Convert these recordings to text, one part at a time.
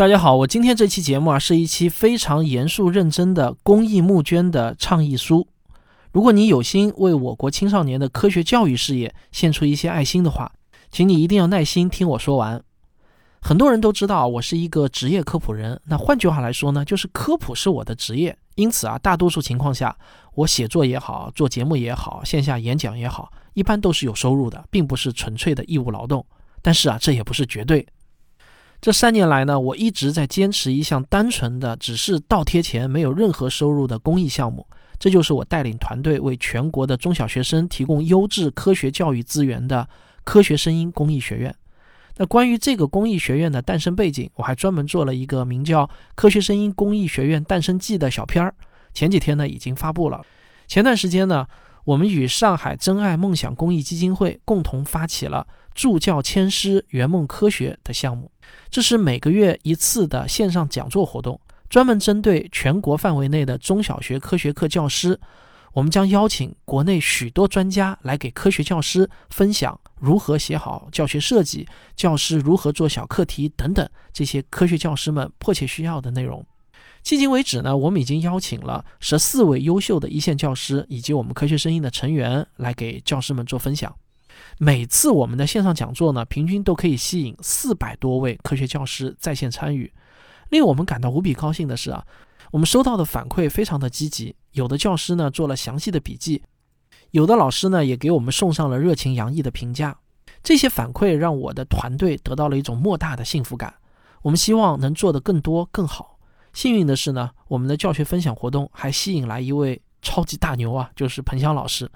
大家好，我今天这期节目啊，是一期非常严肃认真的公益募捐的倡议书。如果你有心为我国青少年的科学教育事业献出一些爱心的话，请你一定要耐心听我说完。很多人都知道我是一个职业科普人，那换句话来说呢，就是科普是我的职业。因此啊，大多数情况下，我写作也好，做节目也好，线下演讲也好，一般都是有收入的，并不是纯粹的义务劳动。但是啊，这也不是绝对。这三年来呢，我一直在坚持一项单纯的只是倒贴钱、没有任何收入的公益项目，这就是我带领团队为全国的中小学生提供优质科学教育资源的科学声音公益学院。那关于这个公益学院的诞生背景，我还专门做了一个名叫《科学声音公益学院诞生记》的小片儿，前几天呢已经发布了。前段时间呢，我们与上海真爱梦想公益基金会共同发起了助教签师圆梦科学的项目。这是每个月一次的线上讲座活动，专门针对全国范围内的中小学科学课教师。我们将邀请国内许多专家来给科学教师分享如何写好教学设计、教师如何做小课题等等这些科学教师们迫切需要的内容。迄今为止呢，我们已经邀请了十四位优秀的一线教师以及我们科学声音的成员来给教师们做分享。每次我们的线上讲座呢，平均都可以吸引四百多位科学教师在线参与。令我们感到无比高兴的是啊，我们收到的反馈非常的积极，有的教师呢做了详细的笔记，有的老师呢也给我们送上了热情洋溢的评价。这些反馈让我的团队得到了一种莫大的幸福感。我们希望能做得更多更好。幸运的是呢，我们的教学分享活动还吸引来一位超级大牛啊，就是彭香老师。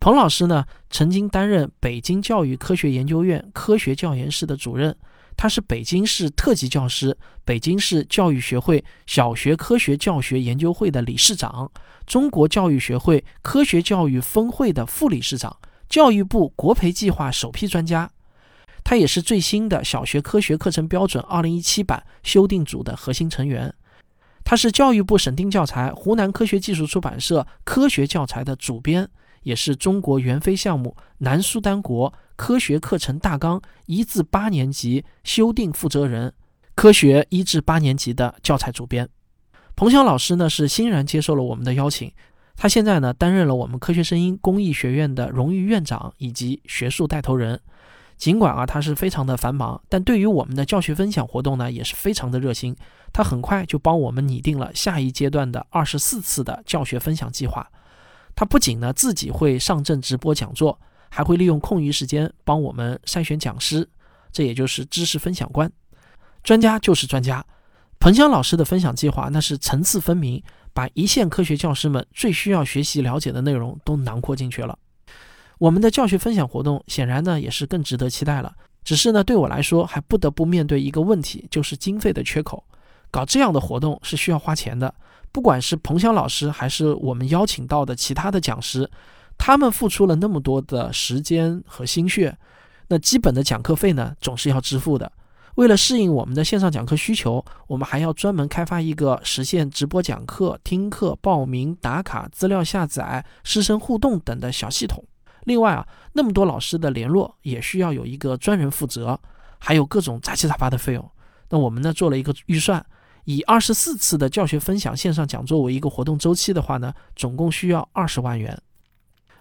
彭老师呢，曾经担任北京教育科学研究院科学教研室的主任，他是北京市特级教师，北京市教育学会小学科学教学研究会的理事长，中国教育学会科学教育分会的副理事长，教育部国培计划首批专家。他也是最新的小学科学课程标准二零一七版修订组的核心成员。他是教育部审定教材湖南科学技术出版社科学教材的主编。也是中国援非项目南苏丹国科学课程大纲一至八年级修订负责人，科学一至八年级的教材主编。彭晓老师呢是欣然接受了我们的邀请，他现在呢担任了我们科学声音公益学院的荣誉院长以及学术带头人。尽管啊他是非常的繁忙，但对于我们的教学分享活动呢也是非常的热心。他很快就帮我们拟定了下一阶段的二十四次的教学分享计划。他不仅呢自己会上阵直播讲座，还会利用空余时间帮我们筛选讲师，这也就是知识分享官。专家就是专家，彭香老师的分享计划那是层次分明，把一线科学教师们最需要学习了解的内容都囊括进去了。我们的教学分享活动显然呢也是更值得期待了，只是呢对我来说还不得不面对一个问题，就是经费的缺口。搞这样的活动是需要花钱的。不管是彭晓老师，还是我们邀请到的其他的讲师，他们付出了那么多的时间和心血，那基本的讲课费呢，总是要支付的。为了适应我们的线上讲课需求，我们还要专门开发一个实现直播讲课、听课、报名、打卡、资料下载、师生互动等的小系统。另外啊，那么多老师的联络也需要有一个专人负责，还有各种杂七杂八的费用。那我们呢，做了一个预算。以二十四次的教学分享线上讲座为一个活动周期的话呢，总共需要二十万元。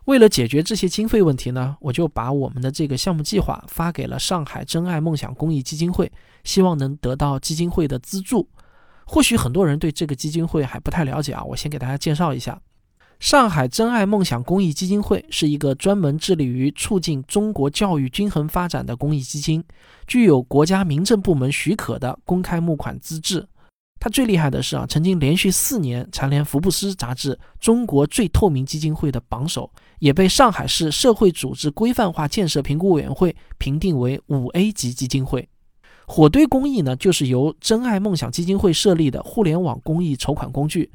为了解决这些经费问题呢，我就把我们的这个项目计划发给了上海真爱梦想公益基金会，希望能得到基金会的资助。或许很多人对这个基金会还不太了解啊，我先给大家介绍一下：上海真爱梦想公益基金会是一个专门致力于促进中国教育均衡发展的公益基金，具有国家民政部门许可的公开募款资质。他最厉害的是啊，曾经连续四年蝉联福布斯杂志中国最透明基金会的榜首，也被上海市社会组织规范化建设评估委员会评定为五 A 级基金会。火堆公益呢，就是由真爱梦想基金会设立的互联网公益筹款工具。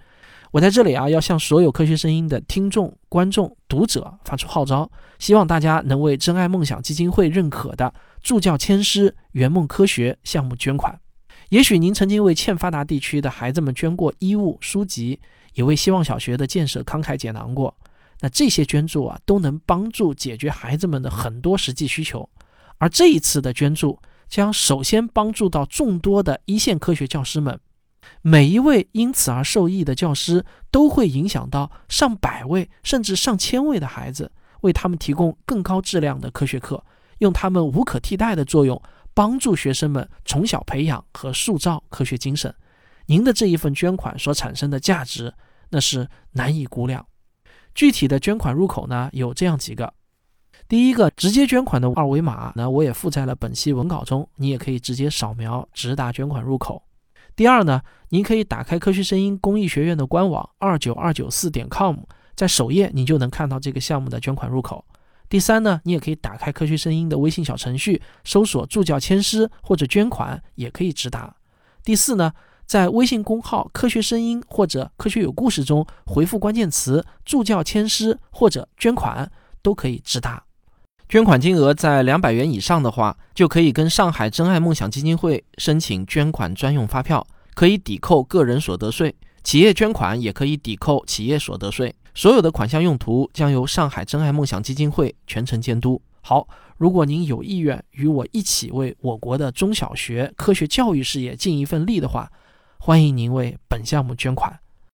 我在这里啊，要向所有科学声音的听众、观众、读者发出号召，希望大家能为真爱梦想基金会认可的助教千师圆梦科学项目捐款。也许您曾经为欠发达地区的孩子们捐过衣物、书籍，也为希望小学的建设慷慨解囊过。那这些捐助啊，都能帮助解决孩子们的很多实际需求。而这一次的捐助，将首先帮助到众多的一线科学教师们。每一位因此而受益的教师，都会影响到上百位甚至上千位的孩子，为他们提供更高质量的科学课，用他们无可替代的作用，帮助学生们从小培养和塑造科学精神。您的这一份捐款所产生的价值，那是难以估量。具体的捐款入口呢，有这样几个：第一个，直接捐款的二维码呢，我也附在了本期文稿中，你也可以直接扫描，直达捐款入口。第二呢，您可以打开科学声音公益学院的官网二九二九四点 com，在首页你就能看到这个项目的捐款入口。第三呢，你也可以打开科学声音的微信小程序，搜索助教签师或者捐款，也可以直达。第四呢，在微信公号科学声音或者科学有故事中回复关键词助教签师或者捐款，都可以直达。捐款金额在两百元以上的话，就可以跟上海真爱梦想基金会申请捐款专用发票，可以抵扣个人所得税。企业捐款也可以抵扣企业所得税。所有的款项用途将由上海真爱梦想基金会全程监督。好，如果您有意愿与我一起为我国的中小学科学教育事业尽一份力的话，欢迎您为本项目捐款。